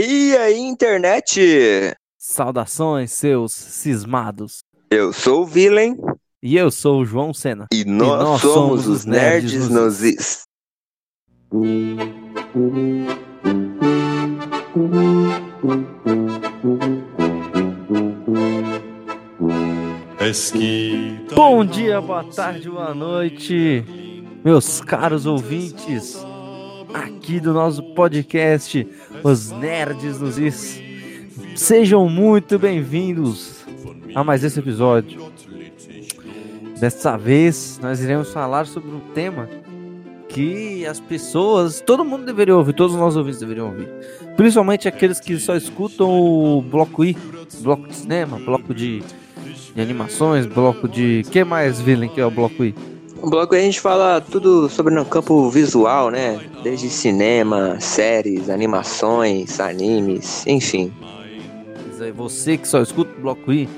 E aí, internet? Saudações, seus cismados. Eu sou o Villain. E eu sou o João Senna. E nós, e nós somos, somos, os Nerds, nerds nos Is. Bom dia, boa tarde, boa noite, meus caros ouvintes aqui do nosso podcast, Os Nerds nos Is. Sejam muito bem-vindos a mais esse episódio. Dessa vez, nós iremos falar sobre um tema que as pessoas, todo mundo deveria ouvir, todos os nossos ouvintes deveriam ouvir. Principalmente aqueles que só escutam o bloco I, bloco de cinema, bloco de, de animações, bloco de. que mais, Villain, que é o bloco I? O bloco a gente fala tudo sobre no campo visual, né? Desde cinema, séries, animações, animes, enfim. Você que só escuta o bloco I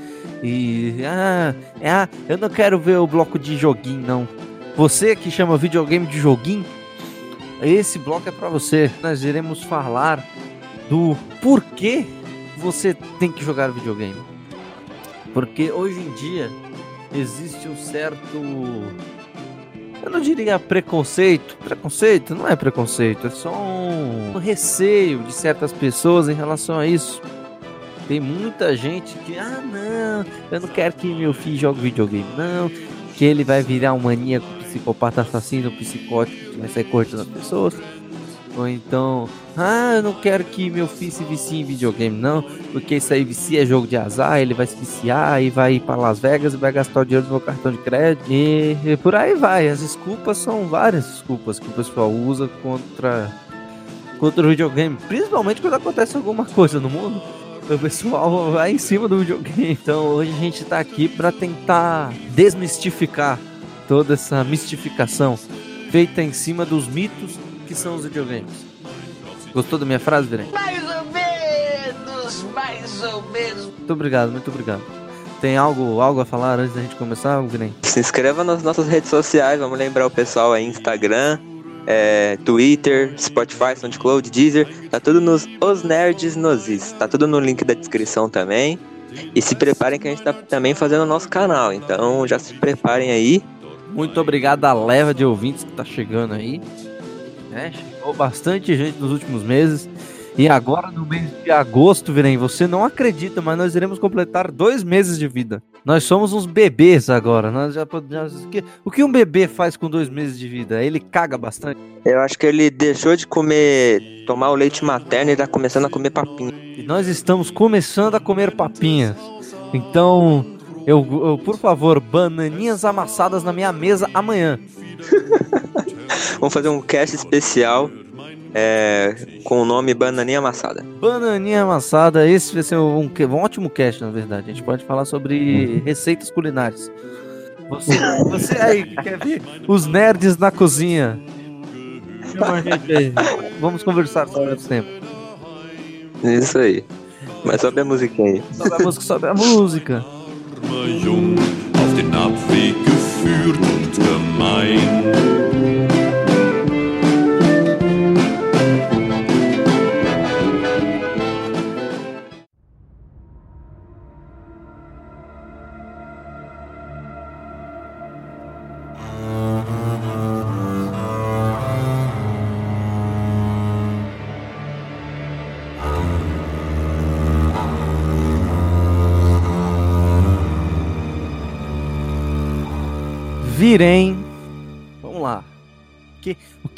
e. Ah, é, ah, eu não quero ver o bloco de joguinho, não. Você que chama videogame de joguinho, esse bloco é para você. Nós iremos falar do porquê você tem que jogar videogame. Porque hoje em dia existe um certo eu não diria preconceito. Preconceito não é preconceito, é só um receio de certas pessoas em relação a isso. Tem muita gente que, ah, não, eu não quero que meu filho jogue videogame, não, que ele vai virar um maníaco, psicopata assassino, psicótico, que vai sair cortando as pessoas. Ou então, ah, eu não quero que meu filho se vicie em videogame, não, porque isso aí vicia é jogo de azar, ele vai se viciar e vai ir para Las Vegas e vai gastar o dinheiro do meu cartão de crédito. E, e por aí vai. As desculpas são várias desculpas que o pessoal usa contra, contra o videogame, principalmente quando acontece alguma coisa no mundo. O pessoal vai em cima do videogame. Então hoje a gente está aqui para tentar desmistificar toda essa mistificação feita em cima dos mitos que são os videogames. Gostou da minha frase, Virem? Mais ou menos, mais ou menos. Muito obrigado, muito obrigado. Tem algo, algo a falar antes da gente começar, Virem? Se inscreva nas nossas redes sociais, vamos lembrar o pessoal aí, Instagram, é, Twitter, Spotify, SoundCloud, Deezer, tá tudo nos Os Nerds Nozis, tá tudo no link da descrição também. E se preparem que a gente tá também fazendo o nosso canal, então já se preparem aí. Muito obrigado à leva de ouvintes que tá chegando aí né? Chegou bastante gente nos últimos meses. E agora, no mês de agosto, Virem, você não acredita, mas nós iremos completar dois meses de vida. Nós somos uns bebês agora. Nós já, já, o que um bebê faz com dois meses de vida? Ele caga bastante. Eu acho que ele deixou de comer, tomar o leite materno e tá começando a comer papinha. E nós estamos começando a comer papinhas. Então, eu, eu por favor, bananinhas amassadas na minha mesa amanhã. Vamos fazer um cast especial é, com o nome Bananinha Amassada. Bananinha Amassada, esse vai ser um, um, ótimo cast, na verdade. A gente pode falar sobre receitas culinárias. Você, você aí que quer ver os nerds na cozinha? Vamos conversar sobre esse tempo. Isso aí. Mas sobe a musiquinha aí. Sobe a música, sobe a música. auf den Abweg geführt und gemein.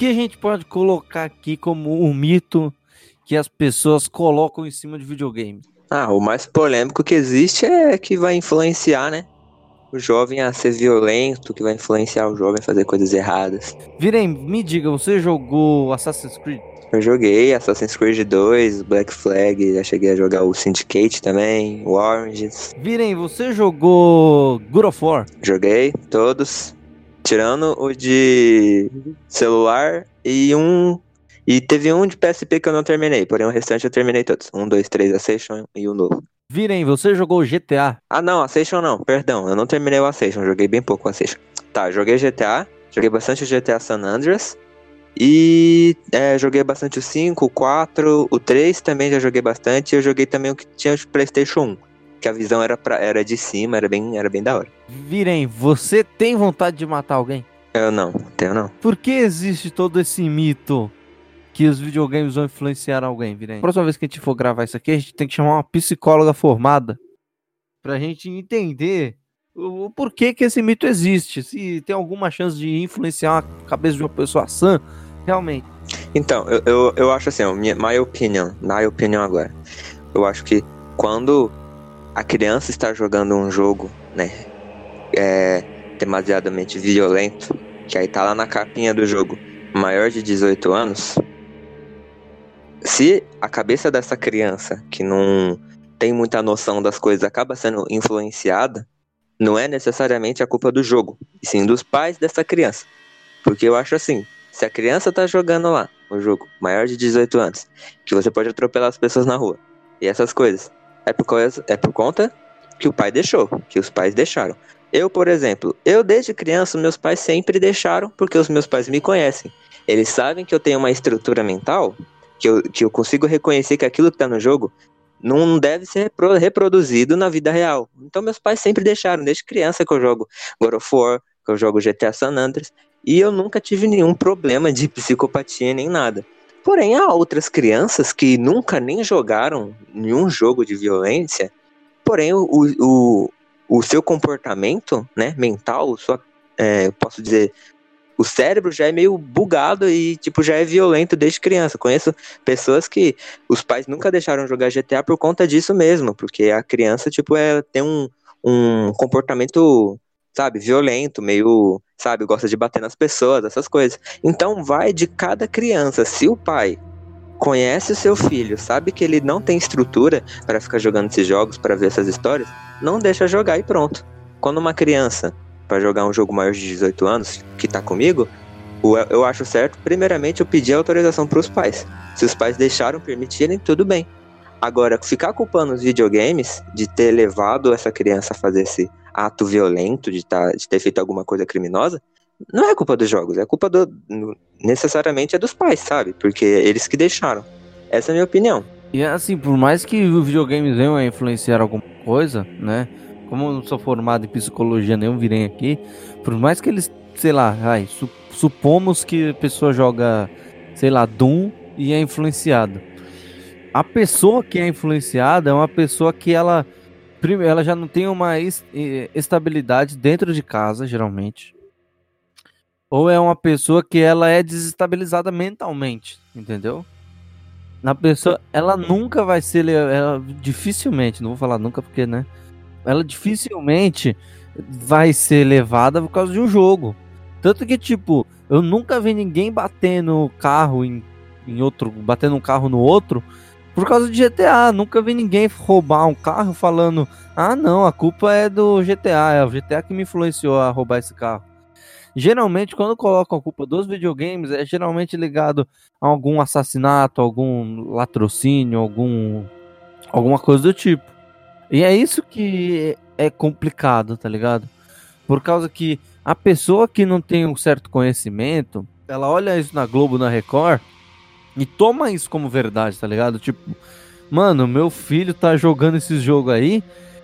Que, o que a gente pode colocar aqui como um mito que as pessoas colocam em cima de videogame? Ah, o mais polêmico que existe é que vai influenciar, né? O jovem a ser violento, que vai influenciar o jovem a fazer coisas erradas. Virem, me diga, você jogou Assassin's Creed? Eu joguei Assassin's Creed 2, Black Flag, já cheguei a jogar o Syndicate também, o Oranges. Virem, você jogou God of War? Joguei, todos. Tirando o de celular e um. E teve um de PSP que eu não terminei, porém o restante eu terminei todos. Um, dois, três, Ascension e o novo. Virem, você jogou GTA? Ah, não, Ascension não, perdão, eu não terminei o Ascension, joguei bem pouco o Ascension. Tá, joguei GTA, joguei bastante o GTA San Andreas, E é, joguei bastante o 5, o 4, o 3 também já joguei bastante. Eu joguei também o que tinha de PlayStation 1, que a visão era, pra, era de cima, era bem, era bem da hora. Virem, você tem vontade de matar alguém? Eu não, tenho não. Por que existe todo esse mito que os videogames vão influenciar alguém, Virem? Próxima vez que a gente for gravar isso aqui, a gente tem que chamar uma psicóloga formada pra gente entender o, porquê que esse mito existe, se tem alguma chance de influenciar a cabeça de uma pessoa sã, realmente. Então, eu, eu, eu acho assim, minha, my opinion, my opinion agora. Eu acho que quando a criança está jogando um jogo, né, é, demasiadamente violento, que aí tá lá na capinha do jogo, maior de 18 anos, se a cabeça dessa criança, que não tem muita noção das coisas, acaba sendo influenciada, não é necessariamente a culpa do jogo, e sim dos pais dessa criança. Porque eu acho assim, se a criança tá jogando lá, o jogo, maior de 18 anos, que você pode atropelar as pessoas na rua, e essas coisas, é por, coisa, é por conta que o pai deixou, que os pais deixaram. Eu, por exemplo, eu desde criança, meus pais sempre deixaram, porque os meus pais me conhecem. Eles sabem que eu tenho uma estrutura mental, que eu, que eu consigo reconhecer que aquilo que tá no jogo não deve ser repro reproduzido na vida real. Então meus pais sempre deixaram, desde criança que eu jogo God of War, que eu jogo GTA San Andreas, e eu nunca tive nenhum problema de psicopatia nem nada. Porém, há outras crianças que nunca nem jogaram nenhum jogo de violência, porém o, o, o seu comportamento né, mental, sua, é, posso dizer, o cérebro já é meio bugado e tipo já é violento desde criança. Conheço pessoas que os pais nunca deixaram jogar GTA por conta disso mesmo, porque a criança tipo é tem um, um comportamento, sabe, violento, meio, sabe, gosta de bater nas pessoas, essas coisas. Então vai de cada criança. Se o pai conhece o seu filho, sabe que ele não tem estrutura para ficar jogando esses jogos, para ver essas histórias, não deixa jogar e pronto. Quando uma criança para jogar um jogo maior de 18 anos, que tá comigo, eu acho certo, primeiramente, eu pedir autorização para os pais. Se os pais deixaram, permitirem, tudo bem. Agora, ficar culpando os videogames de ter levado essa criança a fazer esse ato violento, de, tá, de ter feito alguma coisa criminosa, não é culpa dos jogos, é culpa do. necessariamente é dos pais, sabe? Porque é eles que deixaram. Essa é a minha opinião. E assim, por mais que os videogames venham a influenciar alguma coisa, né? Como eu não sou formado em psicologia, nenhum virem aqui, por mais que eles, sei lá, ai, su supomos que a pessoa joga, sei lá, Doom e é influenciada. A pessoa que é influenciada é uma pessoa que ela, ela já não tem uma estabilidade dentro de casa, geralmente ou é uma pessoa que ela é desestabilizada mentalmente, entendeu? Na pessoa, ela nunca vai ser, ela dificilmente, não vou falar nunca porque, né? Ela dificilmente vai ser levada por causa de um jogo. Tanto que, tipo, eu nunca vi ninguém batendo carro em, em outro, batendo um carro no outro por causa de GTA. Nunca vi ninguém roubar um carro falando, ah, não, a culpa é do GTA, é o GTA que me influenciou a roubar esse carro. Geralmente, quando colocam a culpa dos videogames, é geralmente ligado a algum assassinato, algum latrocínio, algum alguma coisa do tipo. E é isso que é complicado, tá ligado? Por causa que a pessoa que não tem um certo conhecimento, ela olha isso na Globo, na Record, e toma isso como verdade, tá ligado? Tipo, mano, meu filho tá jogando esse jogo aí,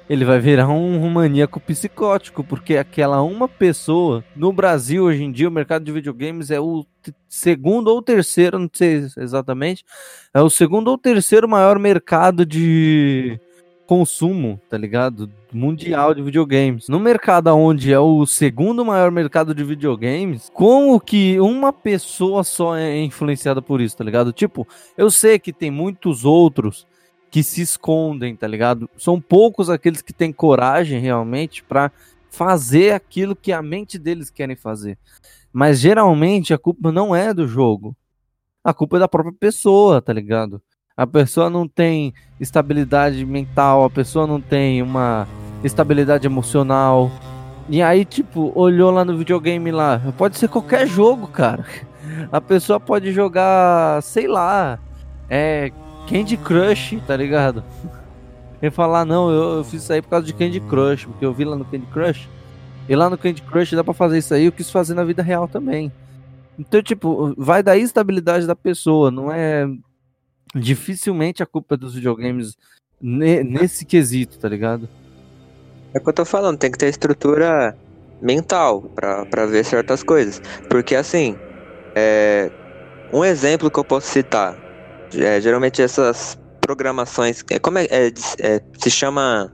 ele vai virar um, maníaco psicótico, porque aquela uma pessoa no Brasil hoje em dia, o mercado de videogames é o segundo ou terceiro, não sei exatamente, é o segundo ou terceiro maior mercado de consumo, tá ligado? Mundial de videogames. No mercado onde é o segundo maior mercado de videogames, como que uma pessoa só é influenciada por isso, tá ligado? Tipo, eu sei que tem muitos outros que se escondem, tá ligado? São poucos aqueles que têm coragem realmente para fazer aquilo que a mente deles querem fazer. Mas geralmente a culpa não é do jogo. A culpa é da própria pessoa, tá ligado? A pessoa não tem estabilidade mental, a pessoa não tem uma estabilidade emocional. E aí, tipo, olhou lá no videogame lá. Pode ser qualquer jogo, cara. A pessoa pode jogar, sei lá, é Candy Crush, tá ligado? Ele falar, não, eu, eu, fiz isso aí por causa de Candy Crush, porque eu vi lá no Candy Crush. E lá no Candy Crush dá pra fazer isso aí, eu quis fazer na vida real também. Então, tipo, vai da estabilidade da pessoa, não é. Dificilmente a culpa dos videogames ne- nesse quesito, tá ligado? É o que eu tô falando, tem que ter estrutura mental pra, pra ver certas coisas. Porque assim, é, um exemplo que eu posso citar, é, geralmente essas programações, é, como é, é, é, se chama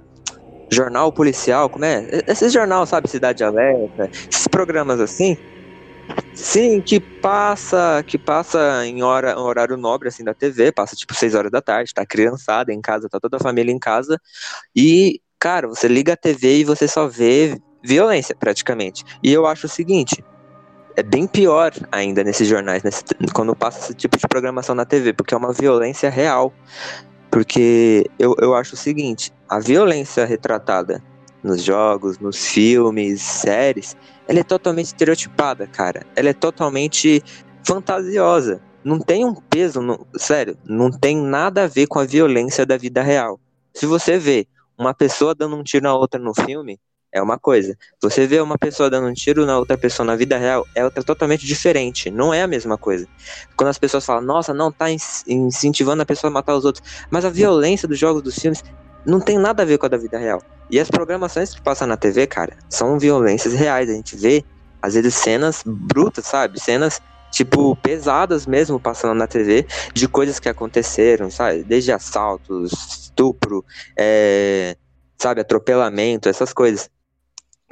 jornal policial, como é? Esse jornal, sabe, Cidade Alerta, esses programas assim, sim, que passa, que passa em hora, horário nobre assim da TV, passa tipo 6 horas da tarde, tá criançada em casa, tá toda a família em casa, e cara, você liga a TV e você só vê violência praticamente. E eu acho o seguinte, é bem pior ainda nesses jornais, nesse, quando passa esse tipo de programação na TV, porque é uma violência real. Porque eu, eu acho o seguinte, a violência retratada nos jogos, nos filmes, séries, ela é totalmente estereotipada, cara. Ela é totalmente fantasiosa. Não tem um peso, no, sério, não tem nada a ver com a violência da vida real. Se você vê uma pessoa dando um tiro na outra no filme, é uma coisa. Você vê uma pessoa dando um tiro na outra pessoa na vida real, é outra totalmente diferente. Não é a mesma coisa. Quando as pessoas falam, nossa, não tá incentivando a pessoa a matar os outros. Mas a violência dos jogos, dos filmes, não tem nada a ver com a da vida real. E as programações que passam na TV, cara, são violências reais. A gente vê, às vezes, cenas brutas, sabe? Cenas tipo, pesadas mesmo passando na TV, de coisas que aconteceram, sabe? Desde assaltos, estupro, é, sabe, atropelamento, essas coisas.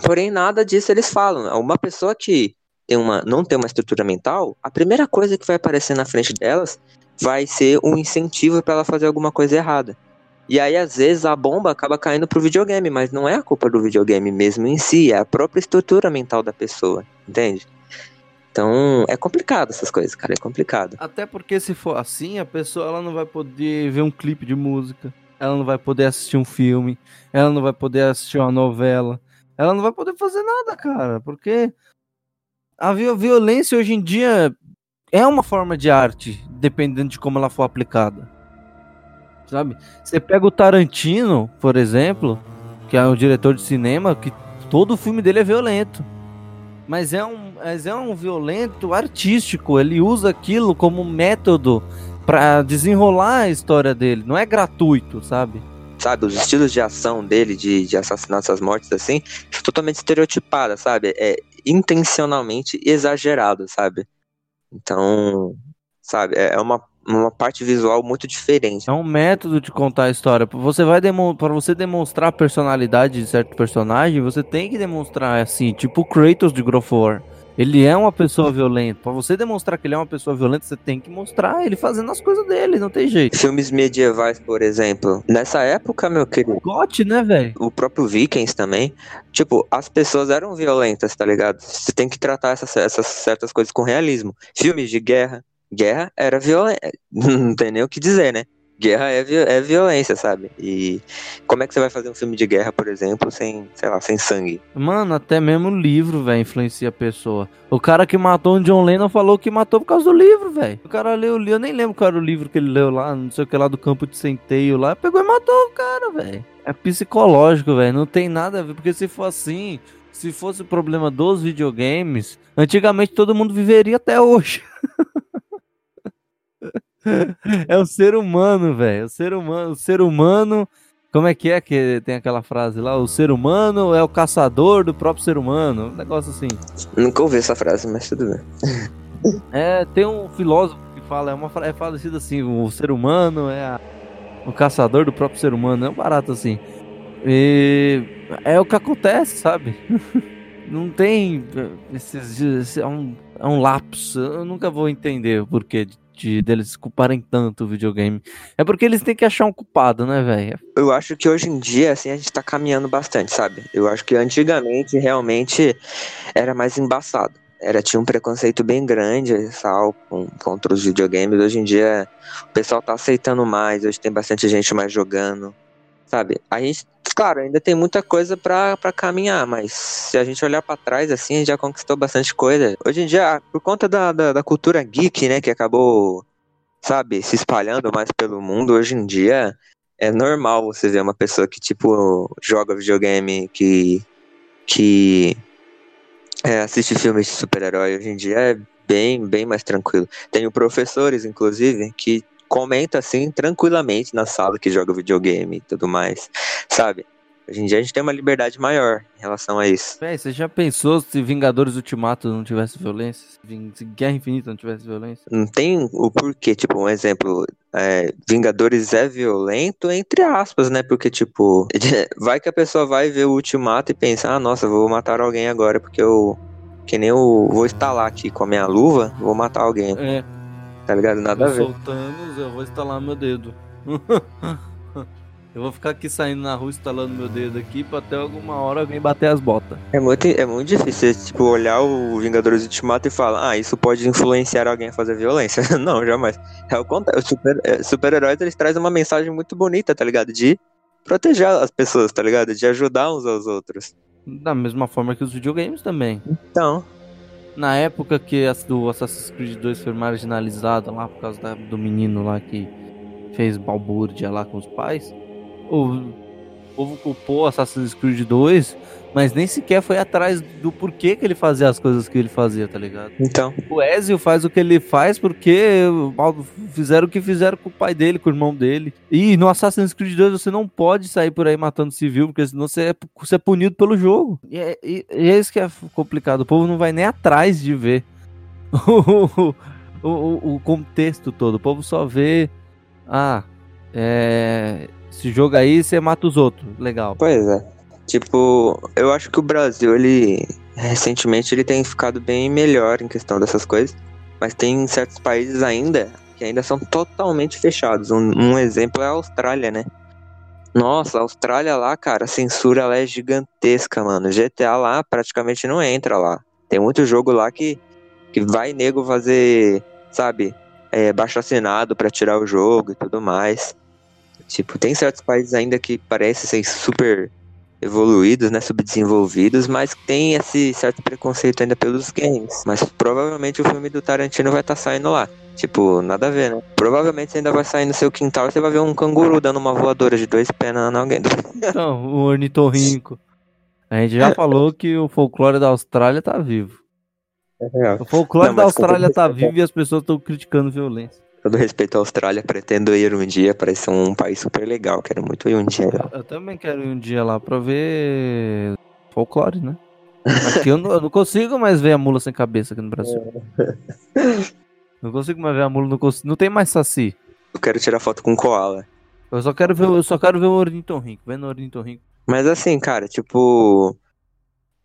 Porém, nada disso eles falam. Uma pessoa que tem uma, não tem uma estrutura mental, a primeira coisa que vai aparecer na frente delas vai ser um incentivo para ela fazer alguma coisa errada. E aí, às vezes, a bomba acaba caindo pro videogame, mas não é a culpa do videogame mesmo em si, é a própria estrutura mental da pessoa, entende? Então, é complicado essas coisas, cara, é complicado. Até porque se for assim, a pessoa ela não vai poder ver um clipe de música, ela não vai poder assistir um filme, ela não vai poder assistir uma novela, ela não vai poder fazer nada, cara, porque a violência hoje em dia é uma forma de arte, dependendo de como ela for aplicada. Sabe? Você pega o Tarantino, por exemplo, que é um diretor de cinema, que todo o filme dele é violento. Mas é um, mas é um violento artístico. Ele usa aquilo como método para desenrolar a história dele. Não é gratuito, sabe? Sabe, os estilos de ação dele, de, de assassinatos, essas mortes assim, totalmente estereotipada, sabe? É intencionalmente exagerado, sabe? Então, sabe, é, é uma uma parte visual muito diferente. É um método de contar a história. Você vai para você demonstrar a personalidade de certo personagem, você tem que demonstrar assim, tipo Kratos de God of War. Ele é uma pessoa violenta. Para você demonstrar que ele é uma pessoa violenta, você tem que mostrar ele fazendo as coisas dele, não tem jeito. Filmes medievais, por exemplo. Nessa época, meu querido. Gote, né, velho? O próprio Vikings também. Tipo, as pessoas eram violentas, tá ligado? Você tem que tratar essas, essas certas coisas com realismo. Filmes de guerra, guerra era violência. Não tem nem o que dizer, né? Guerra é, vi é violência, sabe? E como é que você vai fazer um filme de guerra, por exemplo, sem, sei lá, sem sangue? Mano, até mesmo o livro, velho, influencia a pessoa. O cara que matou o John Lennon falou que matou por causa do livro, velho. O cara leu eu nem lembro qual era o livro que ele leu lá, não sei o que lá do campo de centeio lá, pegou e matou o cara, velho. É psicológico, velho, não tem nada a ver, porque se for assim, se fosse o problema dos videogames, antigamente todo mundo viveria até hoje. é o ser humano, velho. O ser humano, o ser humano. Como é que é que tem aquela frase lá? O ser humano é o caçador do próprio ser humano. Um negócio assim. Nunca ouvi essa frase, mas tudo bem. É, tem um filósofo que fala, é uma é falecido assim, o ser humano é a, o caçador do próprio ser humano, é um barato assim. E é o que acontece, sabe? Não tem esses é um, é um lapso. Eu nunca vou entender o porquê de deles culparem tanto o videogame. É porque eles têm que achar um culpado, né, velho? Eu acho que hoje em dia, assim, a gente tá caminhando bastante, sabe? Eu acho que antigamente realmente era mais embaçado. Era, tinha um preconceito bem grande, sal, contra os videogames. Hoje em dia o pessoal tá aceitando mais, hoje tem bastante gente mais jogando, sabe? A gente claro, ainda tem muita coisa para caminhar, mas se a gente olhar para trás, assim, a gente já conquistou bastante coisa. Hoje em dia, por conta da, da, da, cultura geek, né, que acabou, sabe, se espalhando mais pelo mundo, hoje em dia é normal você ver uma pessoa que, tipo, joga videogame, que, que é, assiste filmes de super-herói. Hoje em dia é bem, bem mais tranquilo. Tenho professores, inclusive, que comentam assim tranquilamente na sala que joga videogame e tudo mais, sabe? Hoje em dia a gente tem uma liberdade maior em relação a isso. Véi, você já pensou se Vingadores Ultimato não tivesse violência? Se Guerra Infinita não tivesse violência? Não tem o porquê, tipo, um exemplo, é, Vingadores é violento, entre aspas, né? Porque, tipo, vai que a pessoa vai ver o Ultimato e pensa, ah, nossa, vou matar alguém agora, porque eu. Que nem eu vou instalar aqui com a minha luva, vou matar alguém, É, tá ligado? Nada a eu ver. sou Thanos, eu vou instalar meu dedo. eu vou ficar aqui saindo na rua instalando meu dedo aqui pra até alguma hora alguém bater as botas. É muito, é muito difícil, você, tipo, olhar o Vingadores Ultimato e falar, ah, isso pode influenciar alguém a fazer violência. Não, jamais. É o contrário. Os super- é, super-heróis, eles trazem uma mensagem muito bonita, tá ligado? De proteger as pessoas, tá ligado? De ajudar uns aos outros. Da mesma forma que os videogames também. Então, Na época que as do Assassin's Creed 2 foi marginalizada lá por causa da- do menino lá que fez balbúrdia lá com os pais, o povo culpou Assassin's Creed 2, mas nem sequer foi atrás do porquê que ele fazia as coisas que ele fazia, tá ligado? então. O Ezio faz o que ele faz porque fizeram o que fizeram com o pai dele, com o irmão dele. E no Assassin's Creed 2 você não pode sair por aí matando civil, porque senão você é, você é punido pelo jogo. E é, e- é isso que é complicado. O povo não vai nem atrás de ver o, o- o contexto todo. O povo só vê. Ah, é, esse jogo aí você mata os outros. Legal. Pois é. Tipo, eu acho que o Brasil, ele recentemente ele tem ficado bem melhor em questão dessas coisas, mas tem certos países ainda que ainda são totalmente fechados. Um, um exemplo é a Austrália, né? Nossa, a Austrália lá, cara, a censura ela é gigantesca, mano. GTA lá praticamente não entra lá. Tem muito jogo lá que, que vai nego fazer, sabe, é, baixo assinado pra tirar o jogo e tudo mais. Tipo, tem certos países ainda que parecem ser super evoluídos, né, subdesenvolvidos, mas tem esse certo preconceito ainda pelos games. Mas provavelmente o filme do Tarantino vai estar saindo lá. Tipo, nada a ver, né? Provavelmente você ainda vai sair no seu quintal e você vai ver um canguru dando uma voadora de dois pés na alguém. Então, o ornitorrinco. A gente já falou que o folclore da Austrália tá vivo. É real. O folclore Não, da Austrália tá respeito- vivo e as pessoas estão criticando violência. Todo respeito à Austrália, pretendo ir um dia, parece um país super legal, quero muito ir um dia lá. Eu também quero ir um dia lá pra ver folclore, né? Aqui eu não, eu não consigo mais ver a mula sem cabeça aqui no Brasil. Não consigo mais ver a mula, não, consigo, não tem mais saci. Eu quero tirar foto com koala. Eu só quero ver, eu só quero ver o ornitorrinco, vendo o ornitorrinco. Mas assim, cara, tipo.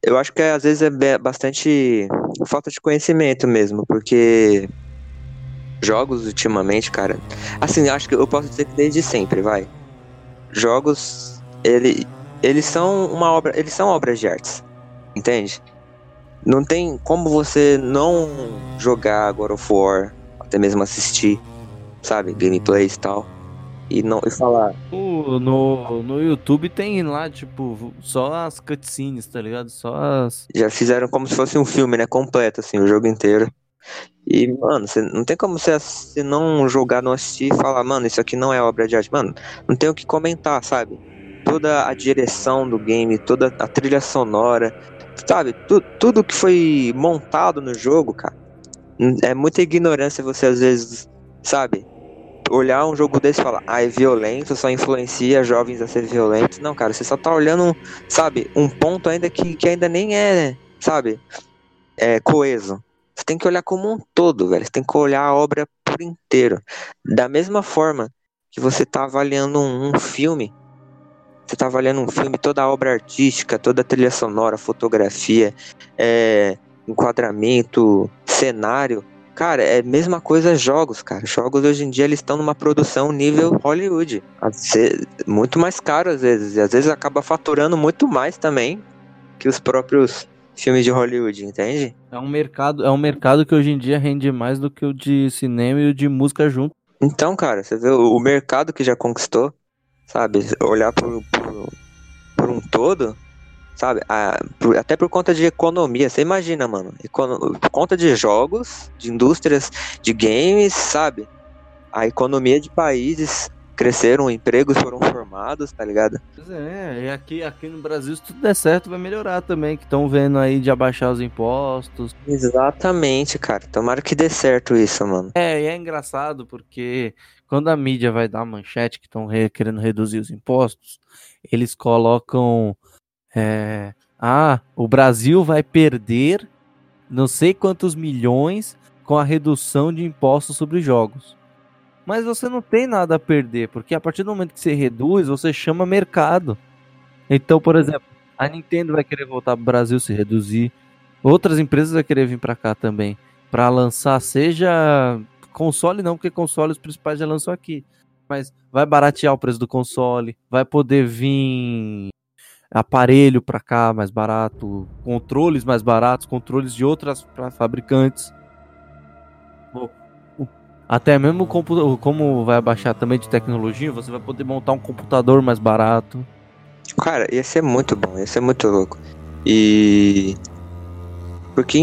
Eu acho que às vezes é bastante falta de conhecimento mesmo, porque jogos ultimamente, cara. Assim, acho que eu posso dizer que desde sempre, vai. Jogos, ele, eles são uma obra, eles são obras de artes, entende? Não tem como você não jogar God of War, até mesmo assistir, sabe, gameplays e tal, e não e falar, No, no YouTube tem lá, tipo, só as cutscenes, tá ligado? Só as. já fizeram como se fosse um filme, né? Completo, assim, o jogo inteiro. E, mano, você não tem como você, você não jogar, não assistir e falar, mano, isso aqui não é obra de arte. Mano, não tem o que comentar, sabe? Toda a direção do game, toda a trilha sonora, sabe? Tu, tudo que foi montado no jogo, cara. É muita ignorância você, às vezes, sabe? Olhar um jogo desse e falar, ah, é violento, só influencia jovens a ser violentos. Não, cara, você só tá olhando, sabe, um ponto ainda que, que ainda nem é, sabe, é, coeso. Você tem que olhar como um todo, velho. Você tem que olhar a obra por inteiro. Da mesma forma que você tá avaliando um, um filme, você tá avaliando um filme, toda a obra artística, toda a trilha sonora, fotografia, é, enquadramento, cenário. Cara, é a mesma coisa jogos, cara. Jogos hoje em dia eles estão numa produção nível Hollywood. Muito mais caro às vezes. E às vezes acaba faturando muito mais também que os próprios filmes de Hollywood, entende? É um mercado, é um mercado que hoje em dia rende mais do que o de cinema e o de música junto. Então, cara, você vê o mercado que já conquistou, sabe? Olhar por, por, por um todo, sabe? Ah, por- até por conta de economia. Você imagina, mano. econo- por conta de jogos, de indústrias, de games, sabe? A economia de países cresceram, empregos foram formados, tá ligado? Pois é, e aqui, aqui no Brasil, se tudo der certo, vai melhorar também, que estão vendo aí de abaixar os impostos. Exatamente, cara. Tomara que dê certo isso, mano. É, e é engraçado porque quando a mídia vai dar manchete que estão querendo reduzir os impostos, eles colocam. é, ah, o Brasil vai perder não sei quantos milhões com a redução de impostos sobre jogos. Mas você não tem nada a perder, porque a partir do momento que você reduz, você chama mercado. Então, por exemplo, a Nintendo vai querer voltar para o Brasil se reduzir. Outras empresas vão querer vir para cá também. Para lançar, seja console, não, porque console os principais já lançam aqui. Mas vai baratear o preço do console. Vai poder vir aparelho para cá mais barato. Controles mais baratos. Controles de outras fabricantes. Até mesmo o como vai abaixar também de tecnologia, você vai poder montar um computador mais barato. Cara, ia ser muito bom, ia ser muito louco. E. Porque,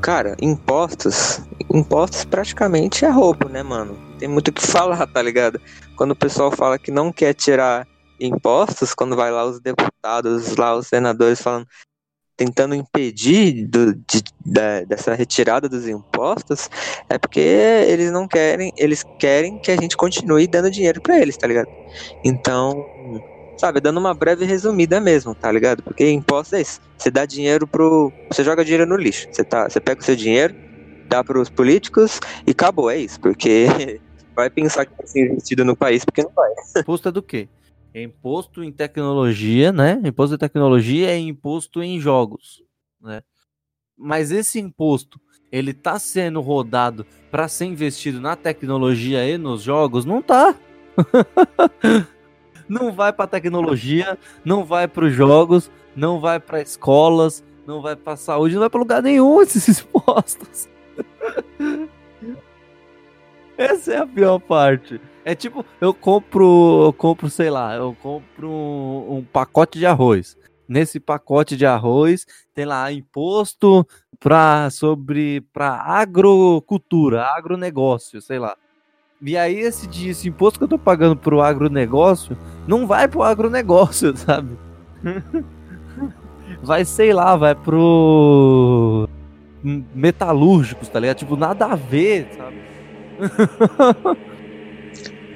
cara, impostos. Impostos praticamente é roubo, né, mano? Tem muito o que falar, tá ligado? Quando o pessoal fala que não quer tirar impostos, quando vai lá os deputados, lá os senadores falando. Tentando impedir do- de- da- dessa retirada dos impostos, é porque eles não querem, eles querem que a gente continue dando dinheiro pra eles, tá ligado? Então, sabe, dando uma breve resumida mesmo, tá ligado? Porque imposto é isso. Você dá dinheiro pro. Você joga dinheiro no lixo. Você, tá, você pega o seu dinheiro, dá pros políticos e acabou, é isso. Porque vai pensar que vai ser investido no país, porque não vai. É do quê? É imposto em tecnologia, né? Imposto em tecnologia é imposto em jogos, né? Mas esse imposto, ele tá sendo rodado para ser investido na tecnologia e nos jogos? Não tá. não vai para tecnologia, não vai para os jogos, não vai para escolas, não vai para saúde, não vai para lugar nenhum esses impostos. Essa é a pior parte. É tipo, eu compro, eu compro, sei lá, eu compro um, um pacote de arroz. Nesse pacote de arroz tem lá imposto para sobre para agrocultura, agronegócio, sei lá. E aí esse, esse imposto que eu tô pagando pro agronegócio não vai pro agronegócio, sabe? vai, sei lá, vai pro metalúrgicos, tá ligado? Tipo, nada a ver, sabe? 嗯哼哼哼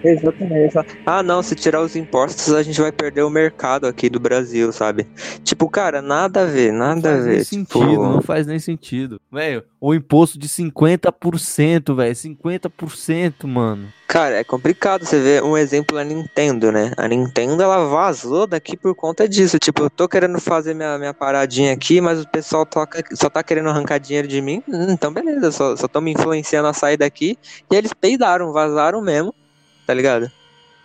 Exatamente. Ah, não, se tirar os impostos, a gente vai perder o mercado aqui do Brasil, sabe? Tipo, cara, nada a ver, nada a faz nem ver. sentido, Tipo, não faz nem sentido. Velho, o imposto de 50%, velho, 50%, mano. Cara, é complicado você ver um exemplo a Nintendo, né? A Nintendo ela vazou daqui por conta disso. Tipo, eu tô querendo fazer minha, minha paradinha aqui, mas o pessoal toca, só tá querendo arrancar dinheiro de mim. Hum, então, beleza, só, só tão me influenciando a sair daqui. E eles peidaram, vazaram mesmo, tá ligado?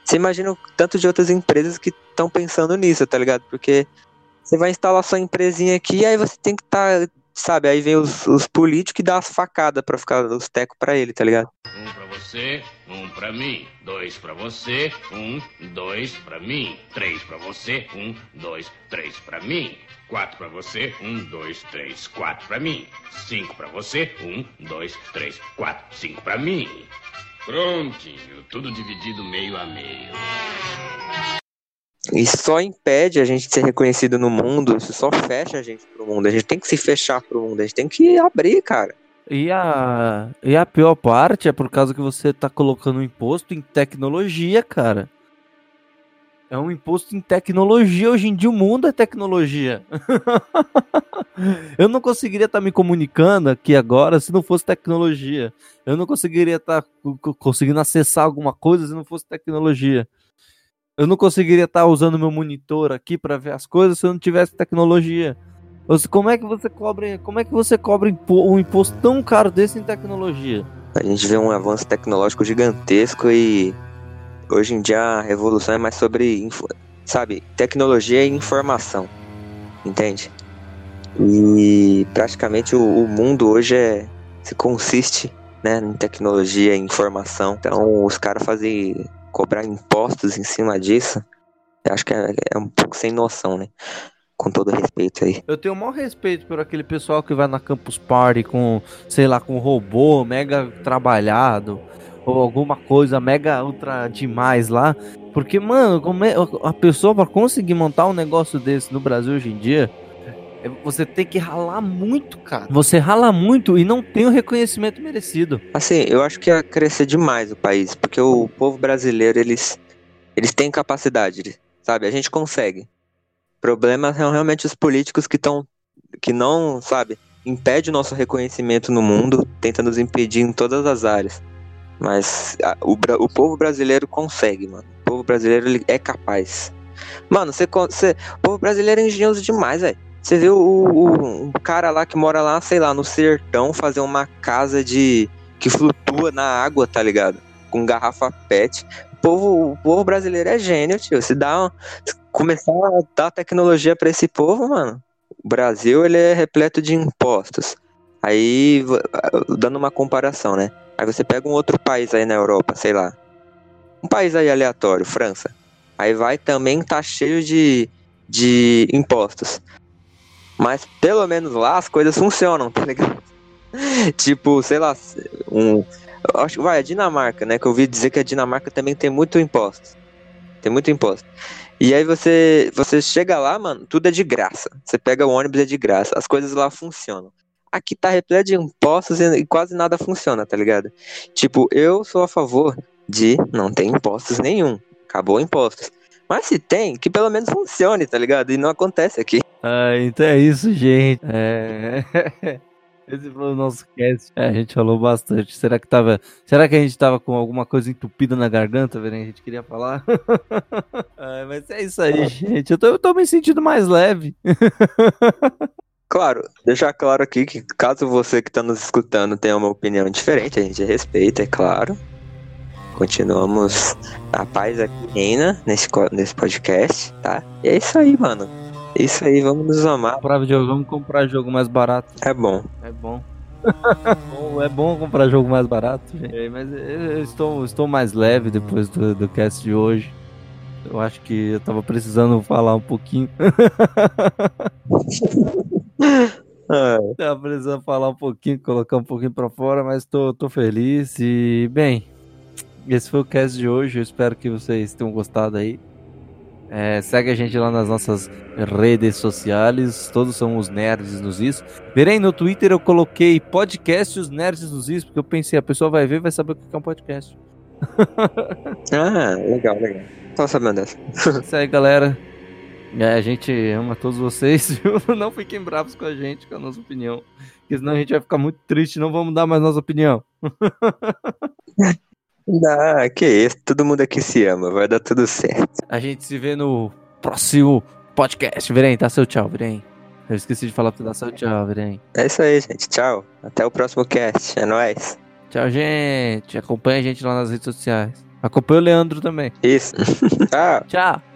Você imagina o tanto de outras empresas que estão pensando nisso, tá ligado? Porque você vai instalar sua empresinha aqui, aí você tem que estar, sabe? Aí vem os, os políticos e dá as facadas pra ficar os tecos pra ele, tá ligado? Um pra você, um pra mim. Dois pra você, um, dois pra mim. Três pra você, um, dois, três pra mim. Quatro pra você, um, dois, três, quatro pra mim. Cinco pra você, um, dois, três, quatro, cinco pra mim. Prontinho, tudo dividido meio a meio. Isso só impede a gente de ser reconhecido no mundo, isso só fecha a gente pro mundo. A gente tem que se fechar pro mundo, a gente tem que abrir, cara. E a, e a pior parte é por causa que você tá colocando um imposto em tecnologia, cara. É um imposto em tecnologia. Hoje em dia o mundo é tecnologia. Eu não conseguiria estar me comunicando aqui agora se não fosse tecnologia. Eu não conseguiria estar co- conseguindo acessar alguma coisa se não fosse tecnologia. Eu não conseguiria estar usando meu monitor aqui para ver as coisas se eu não tivesse tecnologia. Como é que você cobra, como é que você cobra um imposto tão caro desse em tecnologia? A gente vê um avanço tecnológico gigantesco e hoje em dia a revolução é mais sobre, sabe, tecnologia e informação, entende? E praticamente o, o mundo hoje é, se consiste, né, em tecnologia e informação. Então os caras fazem cobrar impostos em cima disso, eu acho que é, é um pouco sem noção, né? Com todo respeito aí. Eu tenho o maior respeito por aquele pessoal que vai na Campus Party com, sei lá, com robô mega trabalhado, ou alguma coisa mega ultra demais lá. Porque, mano, como é, a pessoa para conseguir montar um negócio desse no Brasil hoje em dia, é- você tem que ralar muito, cara. Você rala muito e não tem o reconhecimento merecido. Assim, eu acho que ia crescer demais o país, porque o povo brasileiro, eles, eles têm capacidade, sabe? A gente consegue. O problema são realmente os políticos que estão, que não, sabe, impede o nosso reconhecimento no mundo, tenta nos impedir em todas as áreas. Mas a- o, o povo brasileiro consegue, mano. O povo brasileiro ele é capaz. Mano, você, o povo brasileiro é engenhoso demais, velho. Você viu o, o, o cara lá que mora lá, sei lá, no sertão, fazer uma casa de. que flutua na água, tá ligado? Com garrafa PET. O povo, o povo brasileiro é gênio, tio. Se dá um- começar a dar tecnologia pra esse povo, mano. O Brasil, ele é repleto de impostos. Aí, dando uma comparação, né? Aí você pega um outro país aí na Europa, sei lá. Um país aí aleatório, França. Aí vai também tá cheio de, de impostos. Mas pelo menos lá as coisas funcionam, tá ligado? tipo, sei lá, um. Acho que vai, a Dinamarca, né? Que eu ouvi dizer que a Dinamarca também tem muito imposto. Tem muito imposto. E aí você, você chega lá, mano, tudo é de graça. Você pega o ônibus é de graça. As coisas lá funcionam. Aqui tá repleto de impostos e quase nada funciona, tá ligado? Tipo, eu sou a favor de não ter impostos nenhum. Acabou impostos. Mas se tem, que pelo menos funcione, tá ligado? E não acontece aqui. Ah, então é isso, gente. É... Esse foi o nosso cast. É, a gente falou bastante. Será que tava. Será que a gente tava com alguma coisa entupida na garganta, velho? A gente queria falar. Ah, mas é isso aí, gente. Eu tô, eu tô me sentindo mais leve. Claro, deixar claro aqui que caso você que tá nos escutando tenha uma opinião diferente, a gente respeita, é claro. Continuamos a paz aqui reina nesse, nesse podcast, tá? E é isso aí, mano. É isso aí, vamos nos amar. Comprar videogame, vamos comprar jogo mais barato. É bom. É bom. É bom comprar jogo mais barato, gente. É, Mas eu eu estou, estou mais leve depois do, do cast de hoje. Eu acho que eu tava precisando falar um pouquinho. Ah, Tava precisando falar um pouquinho, colocar um pouquinho pra fora, mas tô, tô feliz. E, bem, esse foi o cast de hoje. Eu espero que vocês tenham gostado aí. É, segue a gente lá nas nossas redes sociais. Todos são os Nerds nos Is. Verem no Twitter eu coloquei podcast Os Nerds nos Is, porque eu pensei, a pessoa vai ver e vai saber o que é um podcast. ah, legal, legal. Tô sabendo dessa. É Isso aí, galera. É, a gente ama todos vocês, viu? Não fiquem bravos com a gente, com a nossa opinião. Porque senão a gente vai ficar muito triste, não vamos dar mais nossa opinião. Ah, que isso, todo mundo aqui se ama, vai dar tudo certo. A gente se vê no próximo podcast. Virem, dá seu tchau, Virem. Eu esqueci de falar pra tu dar seu tchau, Virem. É isso aí, gente. Tchau. Até o próximo cast. É nóis. Tchau, gente. Acompanha a gente lá nas redes sociais. Acompanha o Leandro também. Isso. Tchau. Tchau.